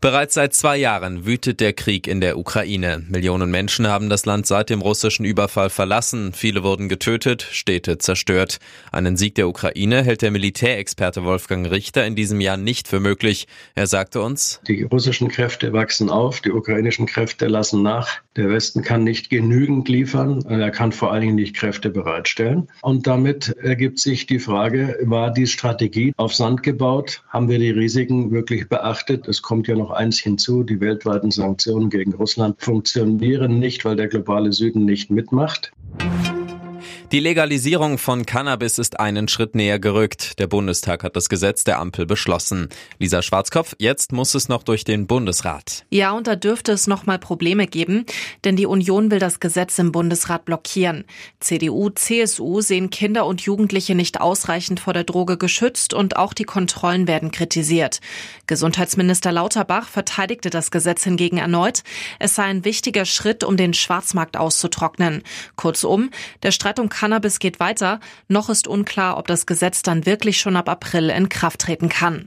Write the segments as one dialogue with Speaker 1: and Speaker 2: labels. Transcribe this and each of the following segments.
Speaker 1: Bereits seit zwei Jahren wütet der Krieg in der Ukraine. Millionen Menschen haben das Land seit dem russischen Überfall verlassen. Viele wurden getötet, Städte zerstört. Einen Sieg der Ukraine hält der Militärexperte Wolfgang Richter in diesem Jahr nicht für möglich. Er sagte uns,
Speaker 2: die russischen Kräfte wachsen auf, die ukrainischen Kräfte lassen nach. Der Westen kann nicht genügend liefern, er kann vor allen Dingen nicht Kräfte bereitstellen. Und damit ergibt sich die Frage, war die Strategie auf Sand gebaut? Haben wir die Risiken wirklich beachtet? Es kommt ja noch eins hinzu, die weltweiten Sanktionen gegen Russland funktionieren nicht, weil der globale Süden nicht mitmacht.
Speaker 1: Die Legalisierung von Cannabis ist einen Schritt näher gerückt. Der Bundestag hat das Gesetz der Ampel beschlossen. Lisa Schwarzkopf, jetzt muss es noch durch den Bundesrat.
Speaker 3: Ja, und da dürfte es noch mal Probleme geben, denn die Union will das Gesetz im Bundesrat blockieren. CDU, CSU sehen Kinder und Jugendliche nicht ausreichend vor der Droge geschützt und auch die Kontrollen werden kritisiert. Gesundheitsminister Lauterbach verteidigte das Gesetz hingegen erneut. Es sei ein wichtiger Schritt, um den Schwarzmarkt auszutrocknen. Kurzum, der Streit um Cannabis geht weiter. Noch ist unklar, ob das Gesetz dann wirklich schon ab April in Kraft treten kann.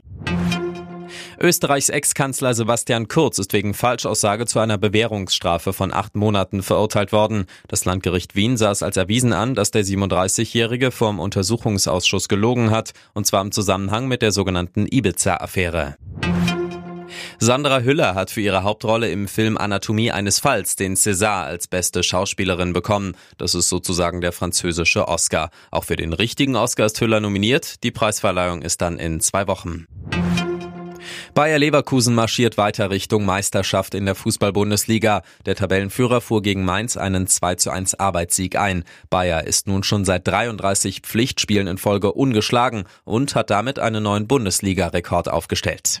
Speaker 1: Österreichs Ex-Kanzler Sebastian Kurz ist wegen Falschaussage zu einer Bewährungsstrafe von acht Monaten verurteilt worden. Das Landgericht Wien sah es als erwiesen an, dass der 37-Jährige vom Untersuchungsausschuss gelogen hat, und zwar im Zusammenhang mit der sogenannten Ibiza-Affäre. Sandra Hüller hat für ihre Hauptrolle im Film Anatomie eines Falls den César als beste Schauspielerin bekommen. Das ist sozusagen der französische Oscar. Auch für den richtigen Oscar ist Hüller nominiert. Die Preisverleihung ist dann in zwei Wochen. Bayer Leverkusen marschiert weiter Richtung Meisterschaft in der Fußball-Bundesliga. Der Tabellenführer fuhr gegen Mainz einen 2 zu 1 Arbeitssieg ein. Bayer ist nun schon seit 33 Pflichtspielen in Folge ungeschlagen und hat damit einen neuen Bundesliga-Rekord aufgestellt.